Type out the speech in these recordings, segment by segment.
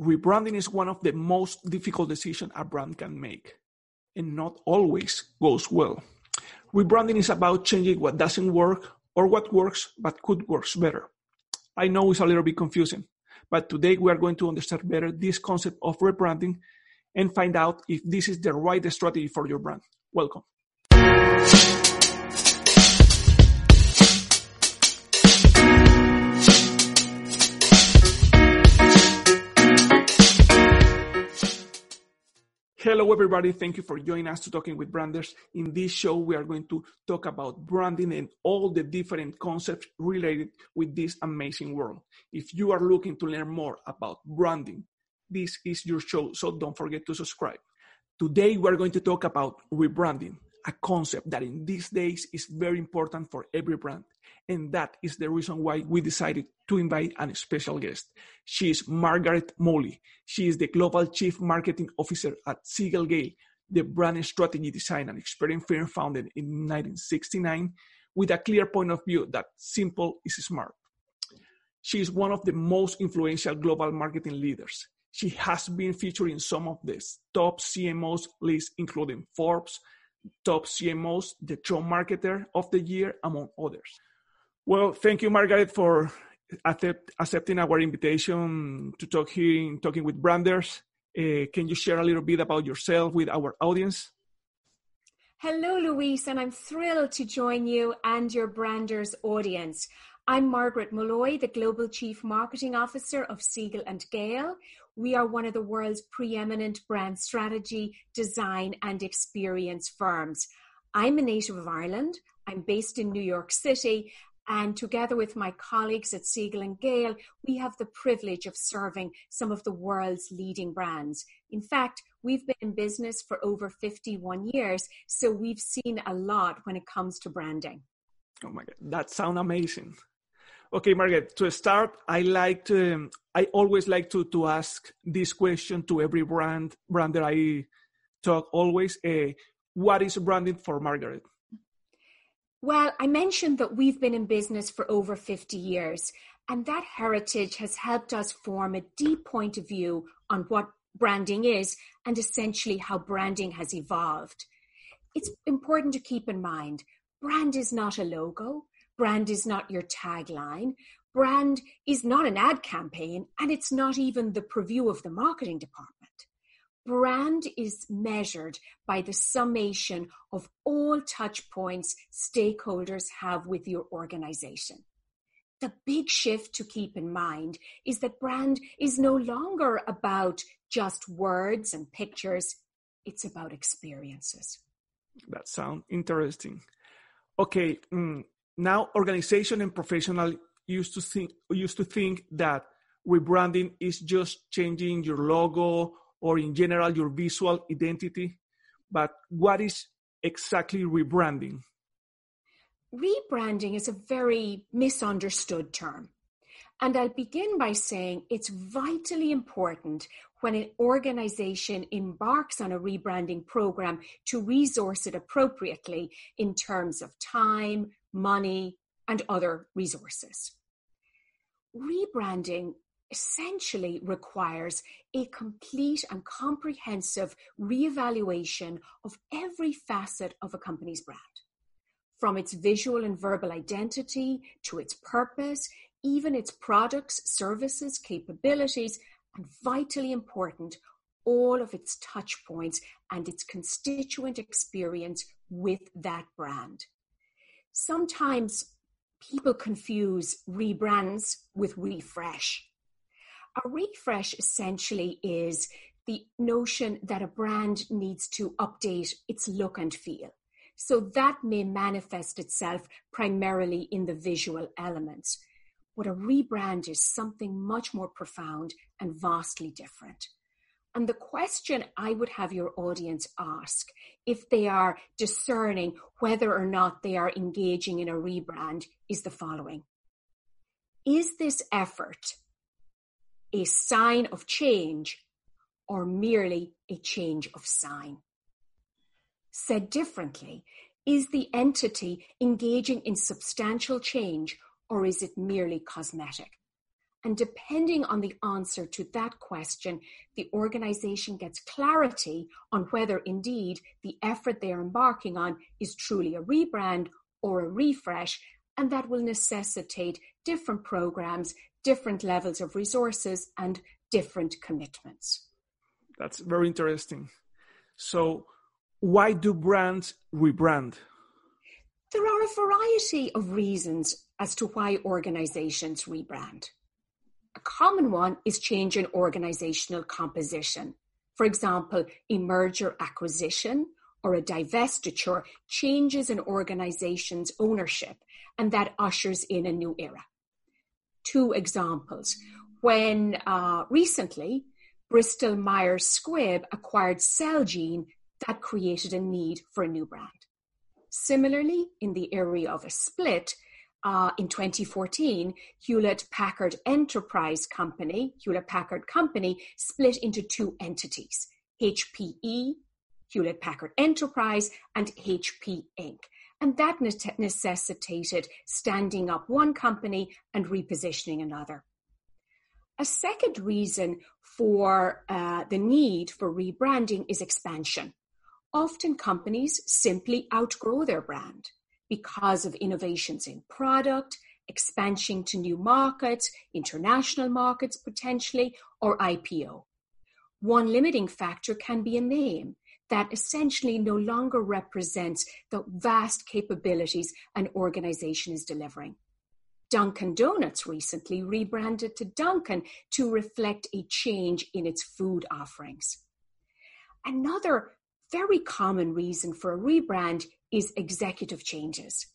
rebranding is one of the most difficult decisions a brand can make, and not always goes well. Rebranding is about changing what doesn't work or what works but could work better. I know it's a little bit confusing, but today we are going to understand better this concept of rebranding and find out if this is the right strategy for your brand. Welcome. Hello, everybody. Thank you for joining us to Talking with Branders. In this show, we are going to talk about branding and all the different concepts related with this amazing world. If you are looking to learn more about branding, this is your show, so don't forget to subscribe. Today, we're going to talk about rebranding, a concept that in these days is very important for every brand. And that is the reason why we decided to invite a special guest. She is Margaret Molloy. She is the Global Chief Marketing Officer at Siegel Gale, the brand strategy design and experience firm founded in 1969 with a clear point of view that simple is smart. She is one of the most influential global marketing leaders. She has been featured in some of the top CMOs lists, including Forbes, top CMOs, the Top Marketer of the Year, among others. Well, thank you, Margaret, for accept, accepting our invitation to talk here in Talking with Branders. Uh, can you share a little bit about yourself with our audience? Hello, Luis, and I'm thrilled to join you and your Branders audience. I'm Margaret Molloy, the Global Chief Marketing Officer of Siegel and Gale. We are one of the world's preeminent brand strategy, design, and experience firms. I'm a native of Ireland. I'm based in New York City, and together with my colleagues at Siegel and Gale, we have the privilege of serving some of the world's leading brands. In fact, we've been in business for over 51 years, so we've seen a lot when it comes to branding. Oh my God, that sounds amazing. Okay, Margaret, to start, I like to, I always like to, to ask this question to every brand, brand that I talk always. Uh, what is branding for Margaret? Well, I mentioned that we've been in business for over 50 years, and that heritage has helped us form a deep point of view on what branding is and essentially how branding has evolved. It's important to keep in mind brand is not a logo, brand is not your tagline, brand is not an ad campaign, and it's not even the purview of the marketing department. Brand is measured by the summation of all touch points stakeholders have with your organization. The big shift to keep in mind is that brand is no longer about just words and pictures, it's about experiences. That sounds interesting. Okay, mm, now organization and professional used to think used to think that rebranding is just changing your logo or in general your visual identity. But what is exactly rebranding? Rebranding is a very misunderstood term. And I'll begin by saying it's vitally important when an organization embarks on a rebranding program to resource it appropriately in terms of time, money, and other resources. Rebranding essentially requires a complete and comprehensive reevaluation of every facet of a company's brand. From its visual and verbal identity to its purpose, even its products, services, capabilities, and vitally important, all of its touch points and its constituent experience with that brand. Sometimes people confuse rebrands with refresh. A refresh essentially is the notion that a brand needs to update its look and feel. So that may manifest itself primarily in the visual elements. But a rebrand is something much more profound and vastly different. And the question I would have your audience ask if they are discerning whether or not they are engaging in a rebrand is the following Is this effort a sign of change or merely a change of sign? Said differently, is the entity engaging in substantial change or is it merely cosmetic? And depending on the answer to that question, the organization gets clarity on whether indeed the effort they're embarking on is truly a rebrand or a refresh. And that will necessitate different programs, different levels of resources, and different commitments. That's very interesting. So, why do brands rebrand? There are a variety of reasons as to why organizations rebrand. A common one is change in organizational composition. For example, a merger acquisition or a divestiture changes an organization's ownership, and that ushers in a new era. Two examples. When uh, recently Bristol Myers Squibb acquired Celgene, that created a need for a new brand. Similarly, in the area of a split, uh, in 2014, Hewlett Packard Enterprise Company, Hewlett Packard Company, split into two entities HPE, Hewlett Packard Enterprise, and HP Inc. And that necessitated standing up one company and repositioning another. A second reason for uh, the need for rebranding is expansion. Often companies simply outgrow their brand because of innovations in product, expansion to new markets, international markets potentially, or IPO. One limiting factor can be a name that essentially no longer represents the vast capabilities an organization is delivering. Dunkin' Donuts recently rebranded to Dunkin' to reflect a change in its food offerings. Another very common reason for a rebrand is executive changes.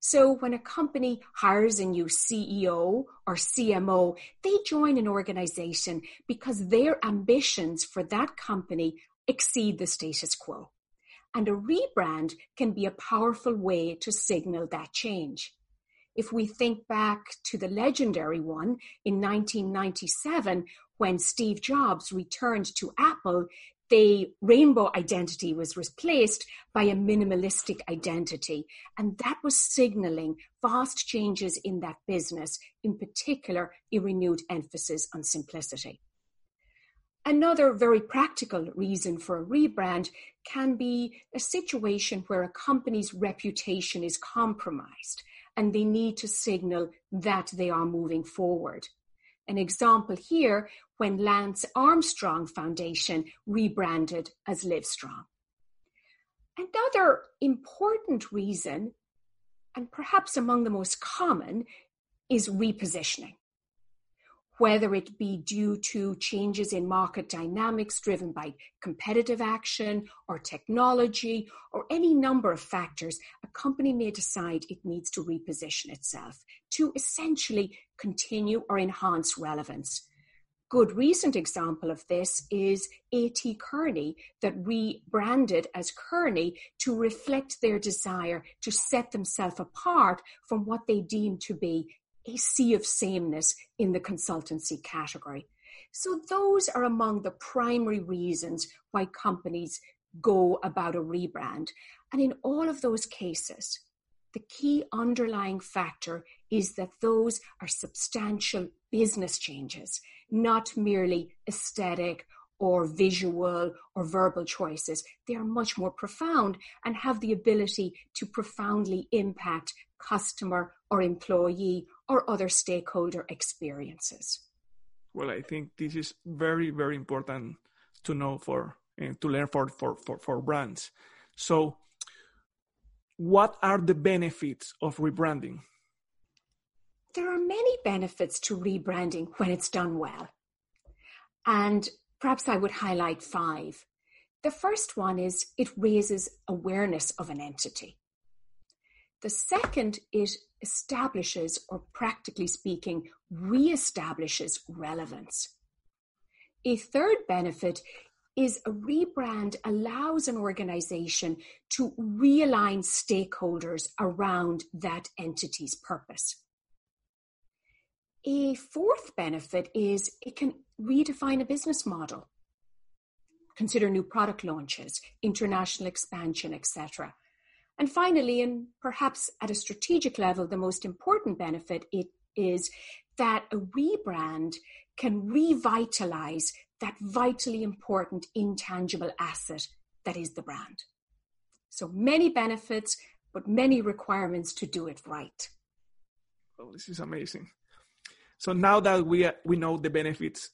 So when a company hires a new CEO or CMO, they join an organization because their ambitions for that company exceed the status quo. And a rebrand can be a powerful way to signal that change. If we think back to the legendary one in 1997, when Steve Jobs returned to Apple, the rainbow identity was replaced by a minimalistic identity. And that was signaling vast changes in that business, in particular, a renewed emphasis on simplicity. Another very practical reason for a rebrand can be a situation where a company's reputation is compromised and they need to signal that they are moving forward. An example here when Lance Armstrong Foundation rebranded as Livestrong. Another important reason, and perhaps among the most common, is repositioning whether it be due to changes in market dynamics driven by competitive action or technology or any number of factors, a company may decide it needs to reposition itself to essentially continue or enhance relevance. Good recent example of this is A.T. Kearney that rebranded as Kearney to reflect their desire to set themselves apart from what they deem to be a sea of sameness in the consultancy category. So, those are among the primary reasons why companies go about a rebrand. And in all of those cases, the key underlying factor is that those are substantial business changes, not merely aesthetic or visual or verbal choices. They are much more profound and have the ability to profoundly impact customer or employee or other stakeholder experiences. Well, I think this is very, very important to know for and uh, to learn for, for, for, for brands. So, what are the benefits of rebranding? There are many benefits to rebranding when it's done well. And perhaps I would highlight five. The first one is it raises awareness of an entity. The second, it establishes, or practically speaking, reestablishes relevance. A third benefit is a rebrand allows an organization to realign stakeholders around that entity's purpose. A fourth benefit is it can redefine a business model, consider new product launches, international expansion, etc. And finally, and perhaps at a strategic level, the most important benefit, it is that a rebrand can revitalize that vitally important intangible asset that is the brand. So many benefits, but many requirements to do it right. Oh, this is amazing. So now that we we know the benefits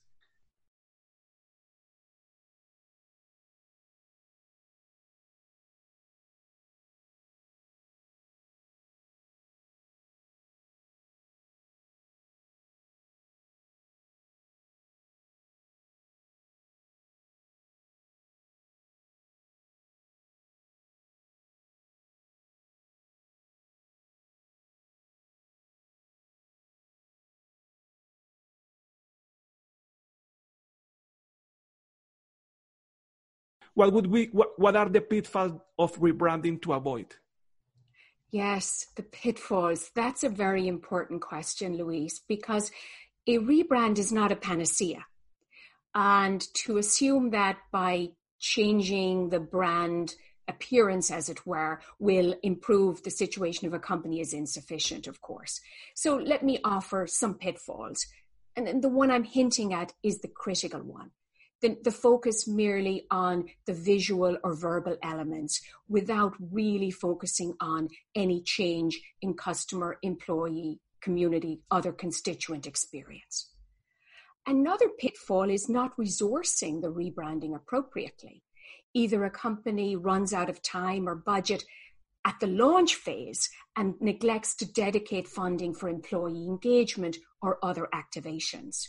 what would we what, what are the pitfalls of rebranding to avoid yes the pitfalls that's a very important question Luis because a rebrand is not a panacea and to assume that by changing the brand appearance, as it were, will improve the situation of a company is insufficient, of course. So let me offer some pitfalls. And the one I'm hinting at is the critical one the, the focus merely on the visual or verbal elements without really focusing on any change in customer, employee, community, other constituent experience. Another pitfall is not resourcing the rebranding appropriately. Either a company runs out of time or budget at the launch phase and neglects to dedicate funding for employee engagement or other activations.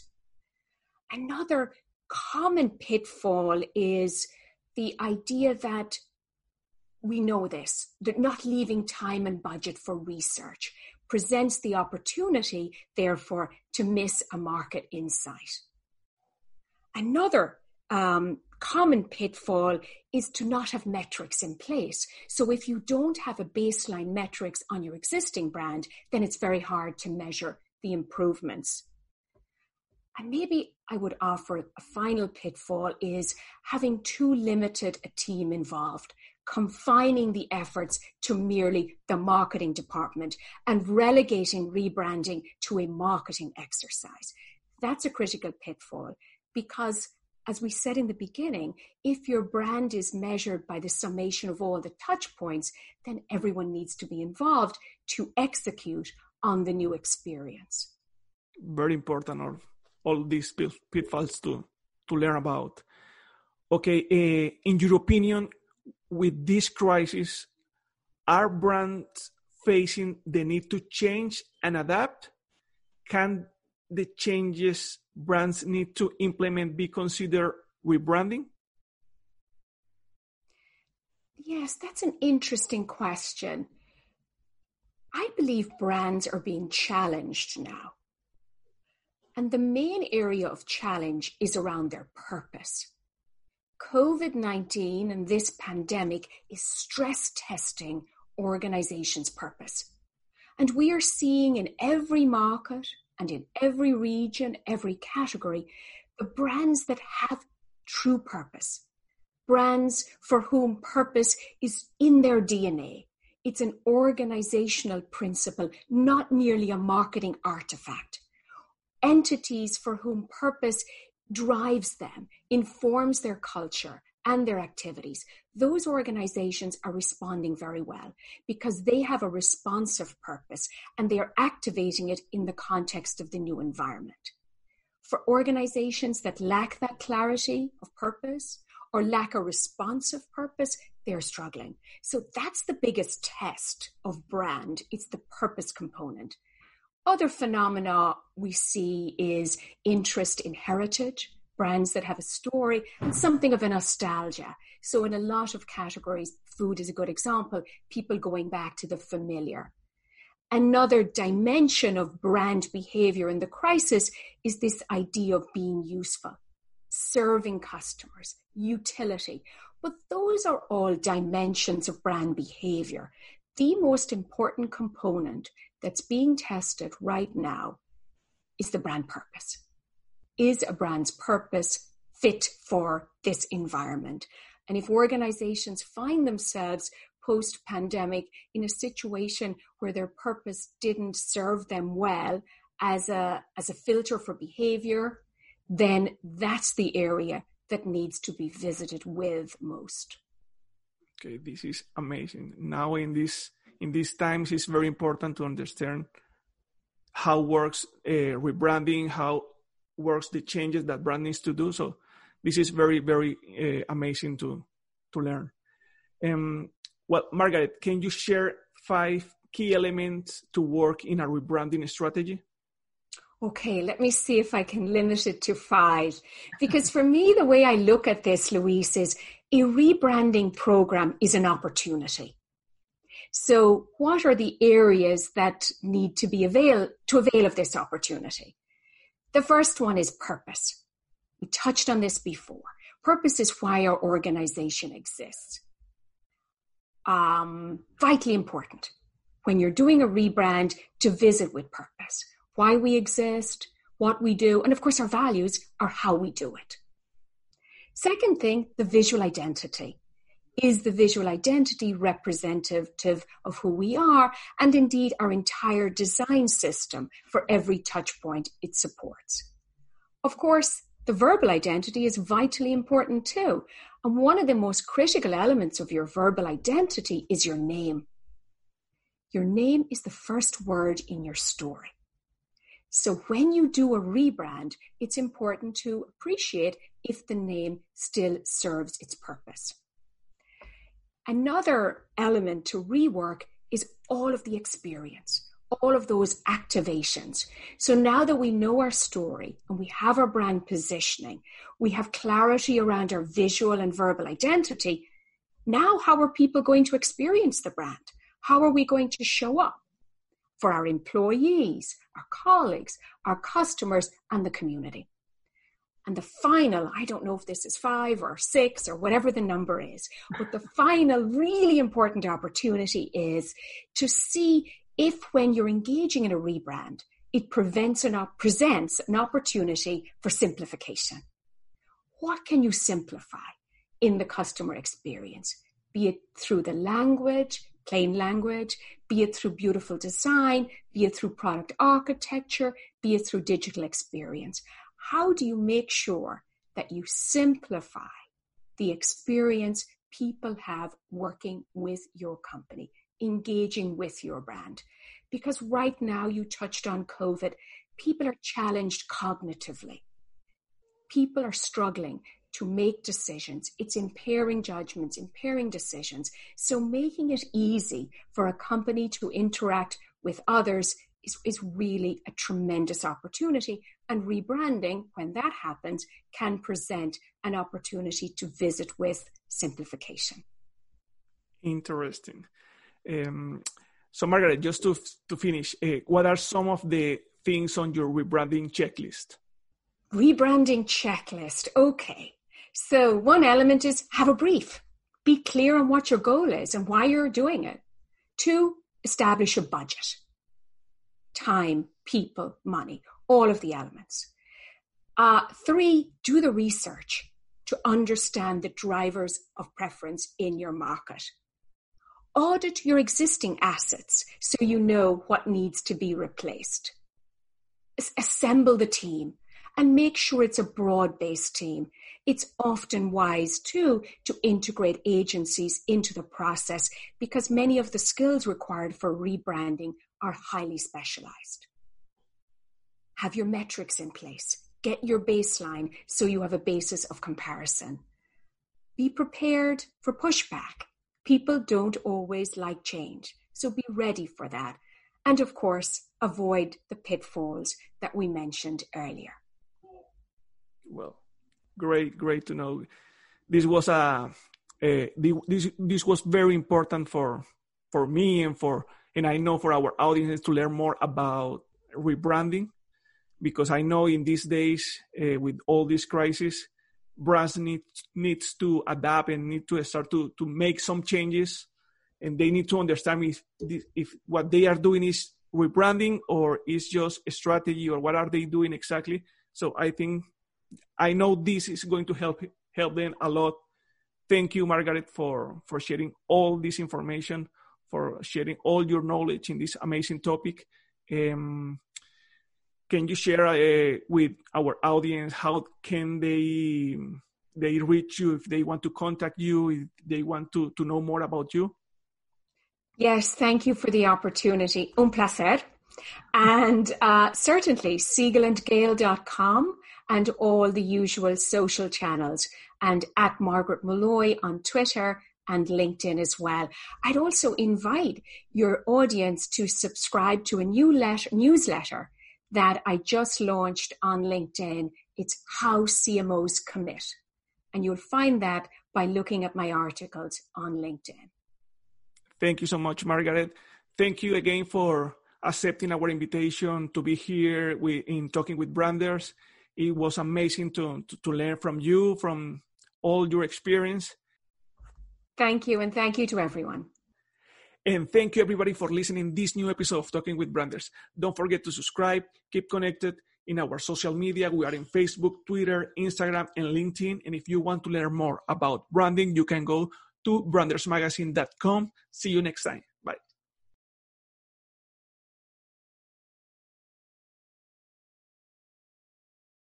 Another common pitfall is the idea that we know this, that not leaving time and budget for research presents the opportunity, therefore, to miss a market insight. Another um, common pitfall is to not have metrics in place. So if you don't have a baseline metrics on your existing brand, then it's very hard to measure the improvements. And maybe I would offer a final pitfall is having too limited a team involved, confining the efforts to merely the marketing department and relegating rebranding to a marketing exercise. That's a critical pitfall because as we said in the beginning, if your brand is measured by the summation of all the touch points, then everyone needs to be involved to execute on the new experience. Very important all these pitfalls to to learn about. Okay, uh, in your opinion, with this crisis, are brands facing the need to change and adapt? Can the changes brands need to implement be considered rebranding? Yes, that's an interesting question. I believe brands are being challenged now. And the main area of challenge is around their purpose. COVID 19 and this pandemic is stress testing organizations' purpose. And we are seeing in every market and in every region, every category, the brands that have true purpose. Brands for whom purpose is in their DNA. It's an organizational principle, not merely a marketing artifact entities for whom purpose drives them, informs their culture and their activities, those organizations are responding very well because they have a responsive purpose and they are activating it in the context of the new environment. For organizations that lack that clarity of purpose or lack a responsive purpose, they're struggling. So that's the biggest test of brand. It's the purpose component. Other phenomena we see is interest in heritage, brands that have a story, and something of a nostalgia. So, in a lot of categories, food is a good example, people going back to the familiar. Another dimension of brand behavior in the crisis is this idea of being useful, serving customers, utility. But those are all dimensions of brand behavior. The most important component that's being tested right now is the brand purpose. Is a brand's purpose fit for this environment? And if organizations find themselves post pandemic in a situation where their purpose didn't serve them well as a, as a filter for behavior, then that's the area that needs to be visited with most. Okay, this is amazing. Now in this in these times, it's very important to understand how works uh, rebranding, how works the changes that brand needs to do. So this is very very uh, amazing to to learn. Um, well, Margaret, can you share five key elements to work in a rebranding strategy? Okay, let me see if I can limit it to five. Because for me, the way I look at this, Luis, is a rebranding program is an opportunity. So, what are the areas that need to be avail to avail of this opportunity? The first one is purpose. We touched on this before. Purpose is why our organization exists. Um, vitally important when you're doing a rebrand to visit with purpose, why we exist, what we do, and of course, our values are how we do it. Second thing, the visual identity. Is the visual identity representative of who we are and indeed our entire design system for every touch point it supports? Of course, the verbal identity is vitally important too. And one of the most critical elements of your verbal identity is your name. Your name is the first word in your story. So when you do a rebrand, it's important to appreciate if the name still serves its purpose. Another element to rework is all of the experience, all of those activations. So now that we know our story and we have our brand positioning, we have clarity around our visual and verbal identity. Now, how are people going to experience the brand? How are we going to show up for our employees, our colleagues, our customers, and the community? And the final, I don't know if this is five or six or whatever the number is, but the final really important opportunity is to see if when you're engaging in a rebrand, it prevents an op- presents an opportunity for simplification. What can you simplify in the customer experience? Be it through the language, plain language, be it through beautiful design, be it through product architecture, be it through digital experience. How do you make sure that you simplify the experience people have working with your company, engaging with your brand? Because right now, you touched on COVID, people are challenged cognitively. People are struggling to make decisions. It's impairing judgments, impairing decisions. So making it easy for a company to interact with others is, is really a tremendous opportunity. And rebranding, when that happens, can present an opportunity to visit with simplification. Interesting. Um, so, Margaret, just to, to finish, uh, what are some of the things on your rebranding checklist? Rebranding checklist. Okay. So, one element is have a brief. Be clear on what your goal is and why you're doing it. Two, establish a budget. Time, people, money, all of the elements. Uh, three, do the research to understand the drivers of preference in your market. Audit your existing assets so you know what needs to be replaced. Assemble the team and make sure it's a broad based team. It's often wise too to integrate agencies into the process because many of the skills required for rebranding are highly specialized. Have your metrics in place. Get your baseline so you have a basis of comparison. Be prepared for pushback. People don't always like change, so be ready for that. And of course, avoid the pitfalls that we mentioned earlier well, great, great to know. This was a, a this this was very important for for me and for and I know for our audience to learn more about rebranding because I know in these days uh, with all this crisis, brands need needs to adapt and need to start to to make some changes, and they need to understand if if what they are doing is rebranding or is just a strategy or what are they doing exactly. So I think I know this is going to help help them a lot. Thank you, Margaret, for for sharing all this information, for sharing all your knowledge in this amazing topic. Um, can you share uh, with our audience how can they they reach you if they want to contact you if they want to to know more about you? Yes thank you for the opportunity. Un placer. And uh, certainly siegelandgale.com and all the usual social channels. And at margaret molloy on twitter and LinkedIn as well. I'd also invite your audience to subscribe to a new letter, newsletter that I just launched on LinkedIn. It's How CMOs Commit. And you'll find that by looking at my articles on LinkedIn. Thank you so much, Margaret. Thank you again for accepting our invitation to be here in talking with branders. It was amazing to, to, to learn from you, from all your experience. Thank you, and thank you to everyone. And thank you, everybody, for listening this new episode of Talking with Branders. Don't forget to subscribe, keep connected in our social media. We are in Facebook, Twitter, Instagram, and LinkedIn. And if you want to learn more about branding, you can go to brandersmagazine.com. See you next time.